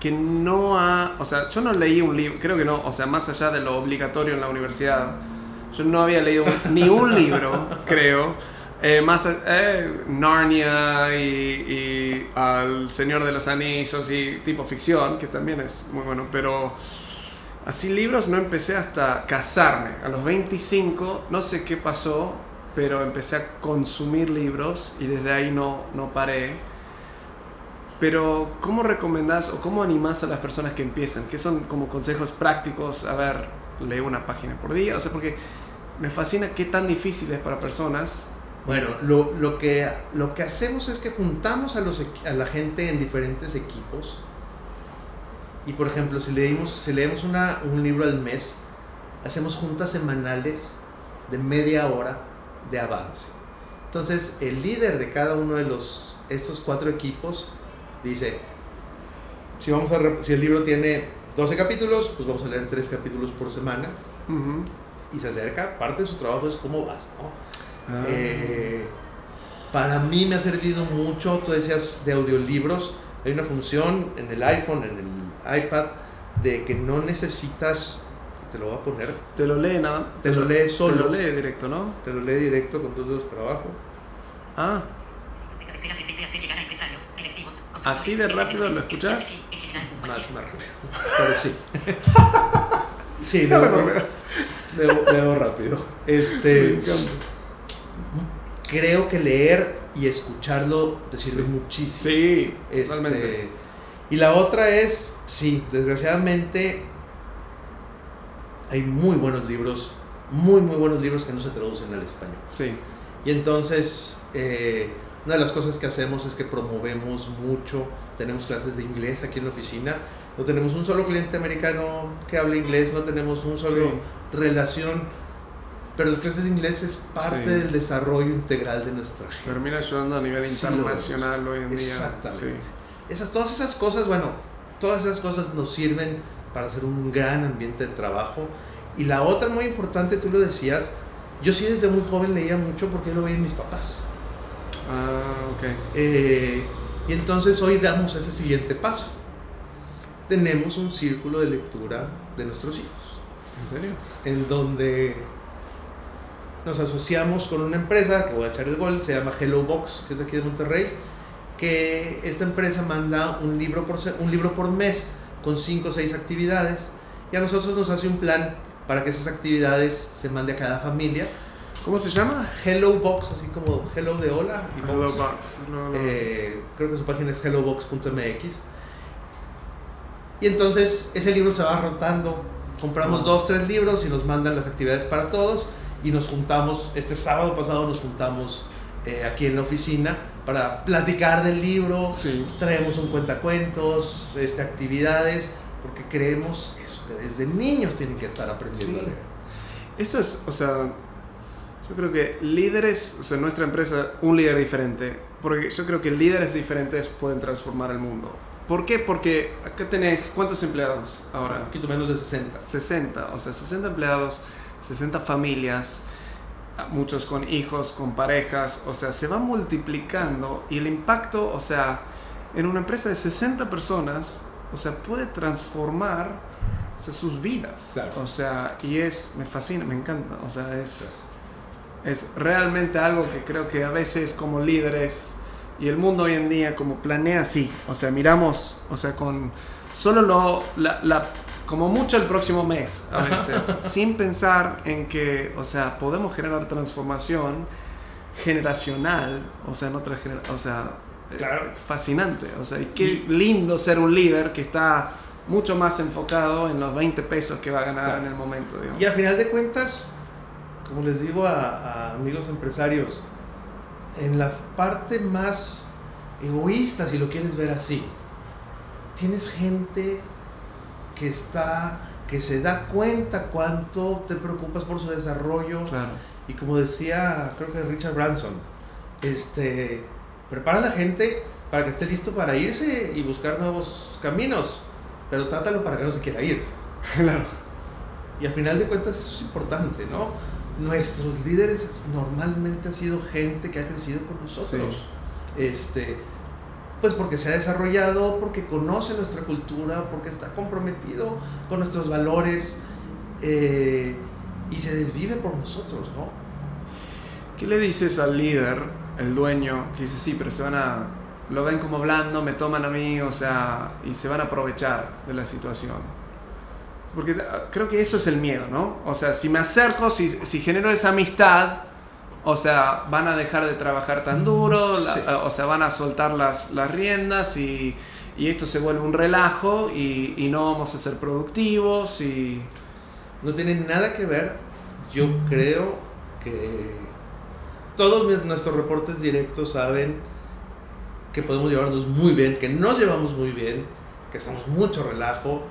S1: que no ha, o sea, yo no leí un libro, creo que no, o sea, más allá de lo obligatorio en la universidad, yo no había leído un- ni un libro, creo, eh, más eh, Narnia y, y Al Señor de los Anillos y tipo ficción, que también es muy bueno, pero así libros no empecé hasta casarme. A los 25, no sé qué pasó, pero empecé a consumir libros y desde ahí no, no paré. Pero, ¿cómo recomendás o cómo animás a las personas que empiezan? ¿Qué son como consejos prácticos? A ver, lee una página por día. O sea, porque me fascina qué tan difícil es para personas.
S2: Bueno, lo, lo que, lo que hacemos es que juntamos a, los, a la gente en diferentes equipos. Y por ejemplo, si leemos, si leemos una, un libro al mes, hacemos juntas semanales de media hora de avance. Entonces, el líder de cada uno de los, estos cuatro equipos dice, si, vamos a, si el libro tiene 12 capítulos, pues vamos a leer 3 capítulos por semana.
S1: Ujú.
S2: Y se acerca, parte de su trabajo es cómo vas, ¿no?
S1: Ah.
S2: Eh, para mí me ha servido mucho, tú decías, de audiolibros. Hay una función en el iPhone, en el iPad, de que no necesitas te lo voy a poner.
S1: Te lo lee nada.
S2: Te lo lee solo.
S1: Te lo lee directo, ¿no?
S2: Te lo lee directo con dos dedos para abajo.
S1: Ah. ¿Así de rápido lo escuchas?
S2: Más, más rápido. Pero sí. sí, leo, leo, rápido. Este. Creo que leer y escucharlo te sirve muchísimo.
S1: Sí,
S2: este, Y la otra es, sí, desgraciadamente hay muy buenos libros, muy, muy buenos libros que no se traducen al español.
S1: Sí.
S2: Y entonces, eh, una de las cosas que hacemos es que promovemos mucho, tenemos clases de inglés aquí en la oficina, no tenemos un solo cliente americano que hable inglés, no tenemos un solo relación, pero las clases de inglés es parte del desarrollo integral de nuestra gente.
S1: Termina ayudando a nivel internacional hoy en día.
S2: Exactamente. Esas, todas esas cosas, bueno, todas esas cosas nos sirven para hacer un gran ambiente de trabajo. Y la otra muy importante, tú lo decías, yo sí desde muy joven leía mucho porque lo veía en mis papás.
S1: Ah, ok.
S2: Eh, y entonces hoy damos ese siguiente paso. Tenemos un círculo de lectura de nuestros hijos.
S1: ¿En serio?
S2: En donde nos asociamos con una empresa, que voy a echar el gol, se llama Hello Box, que es de aquí de Monterrey, que esta empresa manda un libro por, un libro por mes con 5 o 6 actividades y a nosotros nos hace un plan para que esas actividades se mande a cada familia.
S1: ¿Cómo se llama?
S2: Hello Box, así como Hello de hola.
S1: Hello Box.
S2: Eh, creo que su página es hellobox.mx. Y entonces ese libro se va rotando. Compramos dos, tres libros y nos mandan las actividades para todos. Y nos juntamos, este sábado pasado nos juntamos eh, aquí en la oficina para platicar del libro.
S1: Sí.
S2: Traemos un cuentacuentos, este, actividades, porque creemos eso, que desde niños tienen que estar aprendiendo a leer.
S1: Eso es, o sea, yo creo que líderes, o sea, nuestra empresa, un líder diferente, porque yo creo que líderes diferentes pueden transformar el mundo. ¿Por qué? Porque acá tenés, ¿cuántos empleados ahora? Un
S2: poquito menos de 60.
S1: 60, o sea, 60 empleados, 60 familias, muchos con hijos, con parejas, o sea, se va multiplicando y el impacto, o sea, en una empresa de 60 personas, o sea, puede transformar sus vidas. O sea, y es, me fascina, me encanta, o sea, es es realmente algo que creo que a veces como líderes y el mundo hoy en día como planea así, o sea, miramos, o sea, con solo lo, la, como mucho el próximo mes a veces, sin pensar en que, o sea, podemos generar transformación generacional, o sea, en otra generación, o sea, eh, fascinante, o sea, y qué lindo ser un líder que está mucho más enfocado en los 20 pesos que va a ganar en el momento.
S2: Y a final de cuentas, como les digo a, amigos empresarios, en la parte más egoísta, si lo quieres ver así, tienes gente que está, que se da cuenta cuánto te preocupas por su desarrollo. Y como decía, creo que Richard Branson, este, prepara a la gente para que esté listo para irse y buscar nuevos caminos, pero trátalo para que no se quiera ir.
S1: Claro.
S2: Y al final de cuentas eso es importante, ¿no? nuestros líderes normalmente ha sido gente que ha crecido con nosotros. Este, pues porque se ha desarrollado, porque conoce nuestra cultura, porque está comprometido con nuestros valores eh, y se desvive por nosotros, ¿no?
S1: ¿Qué le dices al líder, el dueño, que dice, sí, pero se van a, lo ven como blando, me toman a mí, o sea, y se van a aprovechar de la situación? Porque ah, creo que eso es el miedo, ¿no? O sea, si me acerco, si, si genero esa amistad, o sea, van a dejar de trabajar tan duro, o sea, van a soltar las, las riendas y, y, esto se vuelve un relajo y, y, no vamos a ser productivos y...
S2: No tiene nada que ver, yo creo que todos nuestros reportes directos saben que podemos llevarnos muy bien, que nos llevamos muy bien, que estamos mucho relajo,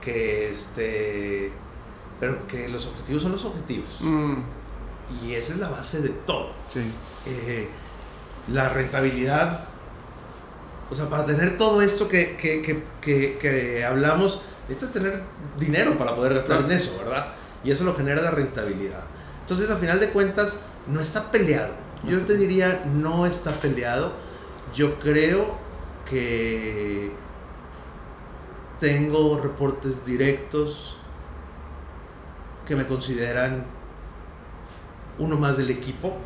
S2: que este pero que los objetivos son los objetivos
S1: mm.
S2: Y esa es la base de todo.
S1: Sí.
S2: Eh, la rentabilidad o sea para tener todo esto que, que, que, que, hablamos necesitas tener dinero para poder gastar en eso verdad y eso lo genera la rentabilidad. Entonces a final de cuentas no está peleado. Yo te diría no está peleado. Yo creo que tengo reportes directos que me consideran uno más del equipo,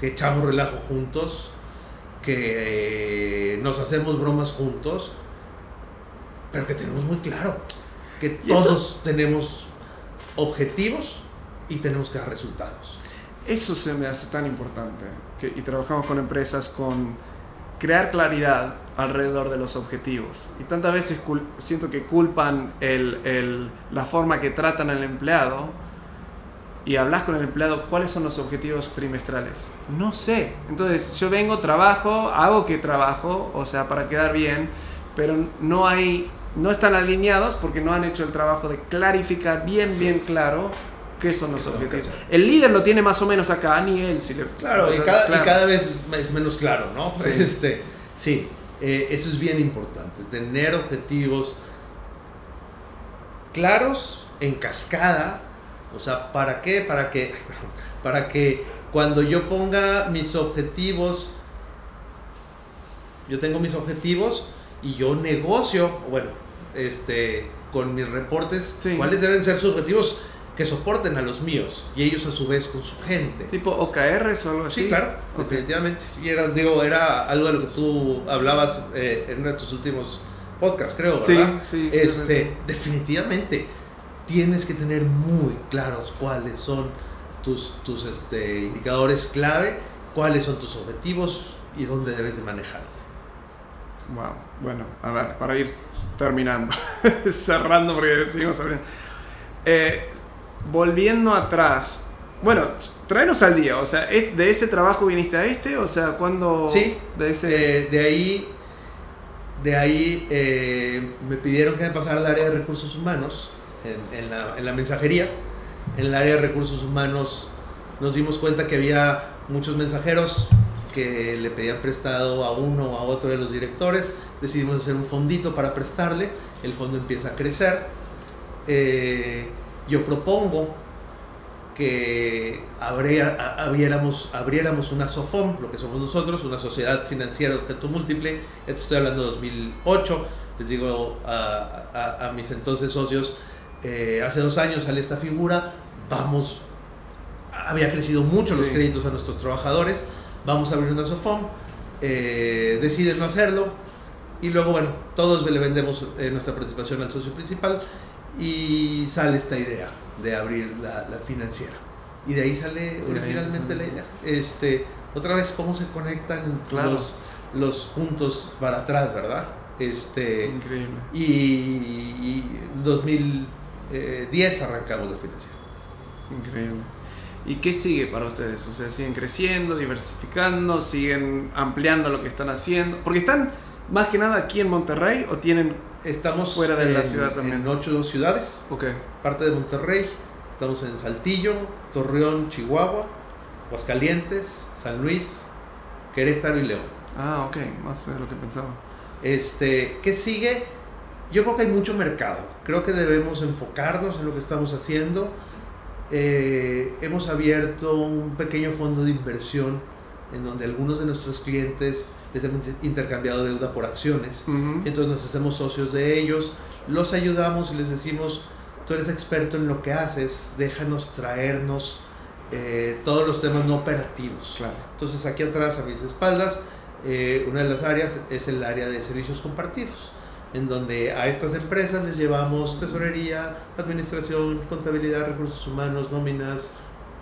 S2: que echamos relajo juntos, que eh, nos hacemos bromas juntos, pero que tenemos muy claro que todos tenemos objetivos y tenemos que dar resultados.
S1: Eso se me hace tan importante. y trabajamos con empresas con crear claridad alrededor de los objetivos. Y tantas veces siento que culpan el, la forma que tratan al empleado y hablas con el empleado cuáles son los objetivos trimestrales. No sé. Entonces yo vengo, trabajo, hago que trabajo, o sea, para quedar bien, pero no hay, no están alineados porque no han hecho el trabajo de clarificar bien, bien claro qué son los objetivos. El líder lo tiene más o menos acá, ni él. Si le,
S2: claro, y cada, vez es menos claro, ¿no? Sí, este, sí eh, eso es bien importante, tener objetivos claros, en cascada, o sea, ¿para qué? Para que, para que cuando yo ponga mis objetivos, yo tengo mis objetivos y yo negocio, bueno, este, con mis reportes, cuáles deben ser sus objetivos que soporten a los míos y ellos a su vez con su gente.
S1: Tipo OKR o algo así.
S2: Sí, claro, definitivamente. Y era, digo, era algo de lo que tú hablabas eh, en uno de tus últimos podcasts, creo, ¿verdad? Sí, sí. Este, definitivamente tienes que tener muy claros cuáles son tus, tus este, indicadores clave, cuáles son tus objetivos y dónde debes de manejarte.
S1: Wow, bueno, a ver, para ir terminando, cerrando porque seguimos abriendo. Eh, volviendo atrás, bueno, tráenos al día, o sea, ¿es de ese trabajo viniste a este? O sea, ¿cuándo?
S2: Sí, de, ese... Eh, de ahí, de ahí eh, me pidieron que me pasara al área de recursos humanos, en, la, en la mensajería. En el área de recursos humanos nos dimos cuenta que había muchos mensajeros que le pedían prestado a uno o a otro de los directores. Decidimos hacer un fondito para prestarle. El fondo empieza a crecer. Eh, yo propongo que abriéramos, abriéramos una SOFOM, lo que somos nosotros, una sociedad financiera de objeto múltiple. Esto estoy hablando de 2008. Les digo a, mis entonces socios, eh, hace dos años sale esta figura, vamos, había crecido mucho los créditos a nuestros trabajadores, vamos a abrir una SOFOM, eh, deciden no hacerlo, y luego, bueno, todos le vendemos eh, nuestra participación al socio principal y sale esta idea de abrir la, financiera. Y de ahí sale originalmente la idea. Este, otra vez, cómo se conectan los, los puntos para atrás, ¿verdad? Este,
S1: Increíble.
S2: Y, en 2010 arrancamos la financiera.
S1: Increíble. ¿Y qué sigue para ustedes? O sea, ¿siguen creciendo, diversificando, siguen ampliando lo que están haciendo? Porque están más que nada aquí en Monterrey o tienen
S2: Estamos fuera de la ciudad también. En ocho ciudades.
S1: Ok.
S2: Parte de Monterrey. Estamos en Saltillo, Torreón, Chihuahua, Aguascalientes, San Luis, Querétaro y León.
S1: Ah, ok, más de lo que pensaba.
S2: Este, ¿qué sigue? Yo creo que hay mucho mercado. Creo que debemos enfocarnos en lo que estamos haciendo. Eh, hemos abierto un pequeño fondo de inversión en donde algunos de nuestros clientes les hemos intercambiado deuda por acciones. Entonces nos hacemos socios de ellos, los ayudamos y les decimos, tú eres experto en lo que haces, déjanos traernos eh, todos los temas no operativos. Entonces aquí atrás, a mis espaldas, eh, una de las áreas es el área de servicios compartidos, en donde a estas empresas les llevamos tesorería, administración, contabilidad, recursos humanos, nóminas,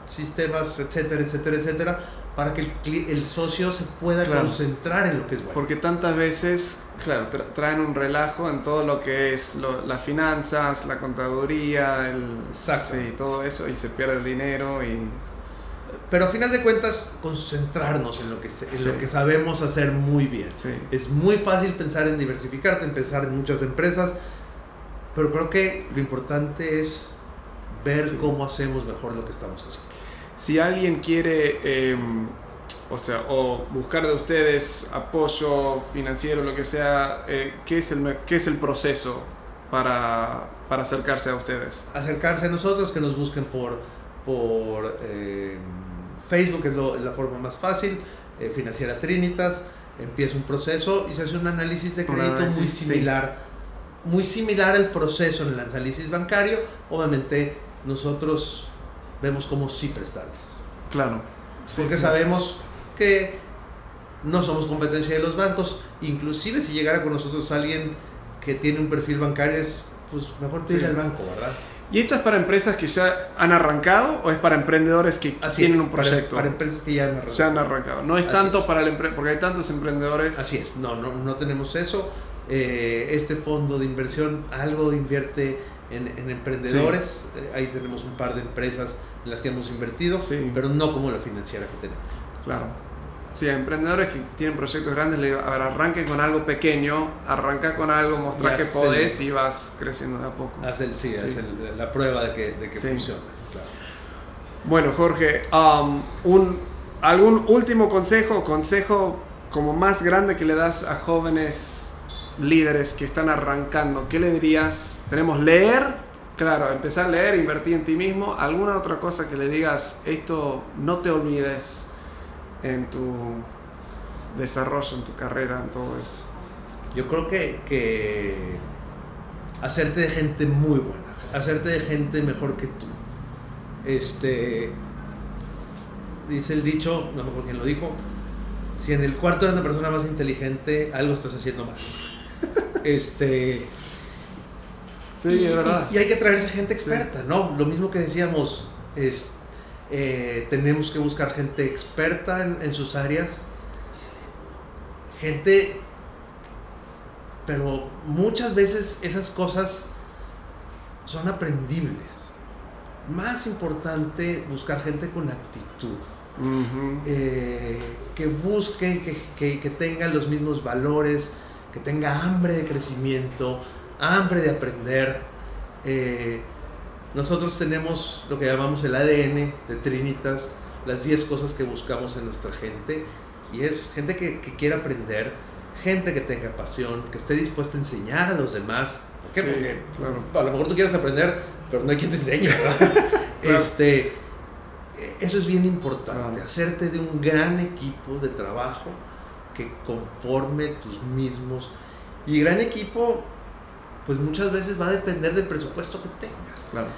S2: sistemas, etcétera, etcétera, etcétera, para que el, el socio se pueda concentrar en lo que es bueno.
S1: Porque tantas veces, claro, traen un relajo en todo lo que es las finanzas, la contaduría, el, sí, todo eso, y se pierde el dinero. y
S2: Pero a final de cuentas, concentrarnos en lo que, en lo que sabemos hacer muy bien. Es muy fácil pensar en diversificarte, en pensar en muchas empresas, pero creo que lo importante es ver cómo hacemos mejor lo que estamos haciendo
S1: si alguien quiere, em, o sea, o buscar de ustedes apoyo financiero, lo que sea, eh, ¿qué, es el, ¿qué es el proceso para, para, acercarse a ustedes?
S2: Acercarse a nosotros, que nos busquen por, por em, Facebook, es, la forma más fácil, eh, Financiera Trinitas, empieza un proceso y se hace un análisis de crédito muy similar muy similar el proceso en el análisis bancario, obviamente nosotros vemos cómo sí prestarles.
S1: Claro.
S2: porque sabemos que no somos competencia de los bancos, inclusive si llegara con nosotros alguien que tiene un perfil bancario, es pues mejor pedirle al banco, ¿verdad?
S1: ¿Y esto es para empresas que ya han arrancado o es para emprendedores que tienen un proyecto?
S2: Para, empresas que ya han arrancado.
S1: Se han arrancado. No es tanto para el porque hay tantos emprendedores.
S2: Así es, no, no, no tenemos eso. Eh, este fondo de inversión algo invierte en, en emprendedores. Eh, ahí tenemos un par de empresas en las que hemos invertido, pero no como la financiera que tenemos.
S1: Claro. Sí, a emprendedores que tienen proyectos grandes, le digo, a ver, arranquen con algo pequeño, arranca con algo, mostrar que podés y vas creciendo de a poco.
S2: Haz sí, la prueba de que, de que funciona.
S1: Bueno, Jorge, um, un, ¿algún último consejo, consejo como más grande que le das a jóvenes líderes que están arrancando? ¿Qué le dirías? Tenemos leer, claro, empezar a leer, invertir en ti mismo. ¿Alguna otra cosa que le digas, esto no te olvides? En tu desarrollo, en tu carrera, en todo eso?
S2: Yo creo que, que hacerte de gente muy buena, hacerte de gente mejor que tú. Este, dice el dicho, no me acuerdo quién lo dijo, si en el cuarto eres la persona más inteligente, algo estás haciendo mal. este...
S1: Sí, es verdad.
S2: Y, hay que traerse gente experta, ¿no? Lo mismo que decíamos, es, eh, tenemos que buscar gente experta en, sus áreas, gente, pero muchas veces esas cosas son aprendibles. Más importante buscar gente con actitud. Eh, que busque, que, que, tenga los mismos valores, que tenga hambre de crecimiento, hambre de aprender. Eh, nosotros tenemos lo que llamamos el ADN de Trinitas, las 10 cosas que buscamos en nuestra gente, y es gente que, que quiere aprender, gente que tenga pasión, que esté dispuesta a enseñar a los demás. ¿Por qué? Porque a lo mejor tú quieres aprender, pero no hay quien te enseñe, este, eso es bien importante, hacerte de un gran equipo de trabajo que conforme tus mismos. Y gran equipo, pues muchas veces va a depender del presupuesto que tengas.
S1: Claro.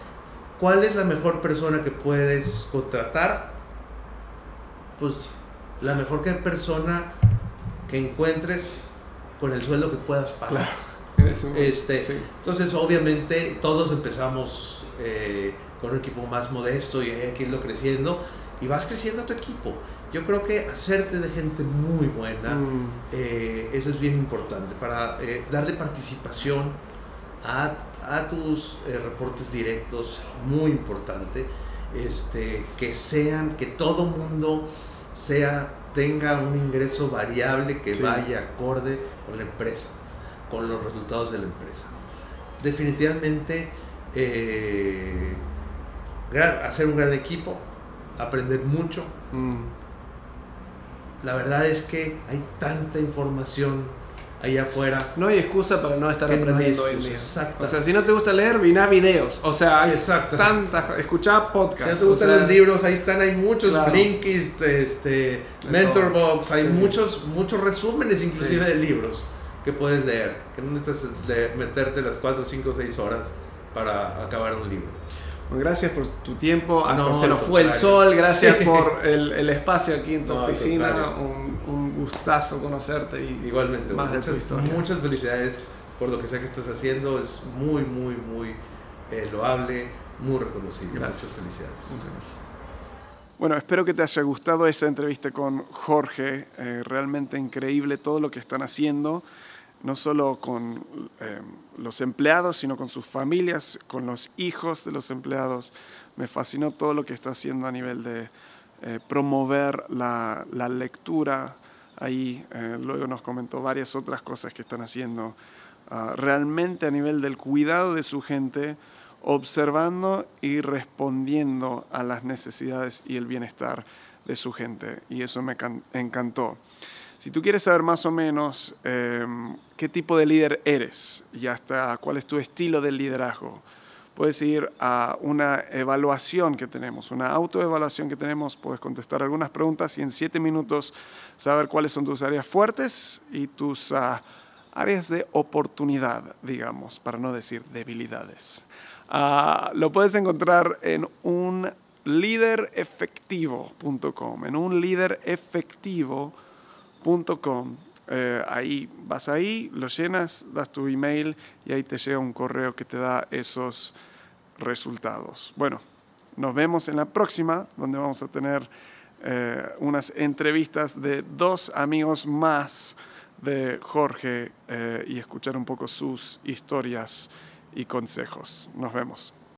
S2: ¿Cuál es la mejor persona que puedes contratar? Pues la mejor que persona que encuentres con el sueldo que puedas pagar. este, Entonces, obviamente, todos empezamos eh, con un equipo más modesto y hay que irlo creciendo y vas creciendo tu equipo. Yo creo que hacerte de gente muy buena, mm. eh, eso es bien importante para eh, darle participación a a tus eh, reportes directos, muy importante, este, que sean, que todo mundo sea, tenga un ingreso variable que vaya acorde con la empresa, con los resultados de la empresa. Definitivamente, eh, hacer un gran equipo, aprender mucho. Mm. La verdad es que hay tanta información allá afuera.
S1: No hay excusa para no estar aprendiendo hoy día. O sea, si no te gusta leer, vina videos. O sea, hay tantas. Escuchá podcasts.
S2: Si no te gustan los libros, ahí están, hay muchos. Blinkist, este, Mentorbox, hay muchos, muchos resúmenes inclusive de libros que puedes leer. Que no necesitas meterte las 4, 5, 6 horas para acabar un libro.
S1: gracias por tu tiempo. Hasta se nos fue el sol. Gracias por el, el, espacio aquí en tu oficina. Un, un, gustazo conocerte y
S2: igualmente
S1: más
S2: muchas,
S1: de tu historia.
S2: Muchas felicidades por lo que sé que estás haciendo. Es muy, muy, muy eh, loable, muy reconocible.
S1: Gracias.
S2: felicidades.
S1: Muchas gracias. Bueno, espero que te haya gustado esa entrevista con Jorge. Eh, realmente increíble todo lo que están haciendo no solo con eh, los empleados, sino con sus familias, con los hijos de los empleados. Me fascinó todo lo que está haciendo a nivel de eh, promover la, lectura. Ahí eh, luego nos comentó varias otras cosas que están haciendo ah, realmente a nivel del cuidado de su gente, observando y respondiendo a las necesidades y el bienestar de su gente. Y eso me encantó. Si tú quieres saber más o menos em, qué tipo de líder eres y hasta cuál es tu estilo de liderazgo, puedes ir a una evaluación que tenemos, una autoevaluación que tenemos, puedes contestar algunas preguntas y en siete minutos saber cuáles son tus áreas fuertes y tus ah, áreas de oportunidad, digamos, para no decir debilidades. Ah, lo puedes encontrar en un líderefectivo.com, en un. Eh, ahí vas ahí, lo llenas, das tu email y ahí te llega un correo que te da esos resultados. Bueno, nos vemos en la próxima, donde vamos a tener eh, unas entrevistas de dos amigos más de Jorge eh, y escuchar un poco sus historias y consejos. Nos vemos.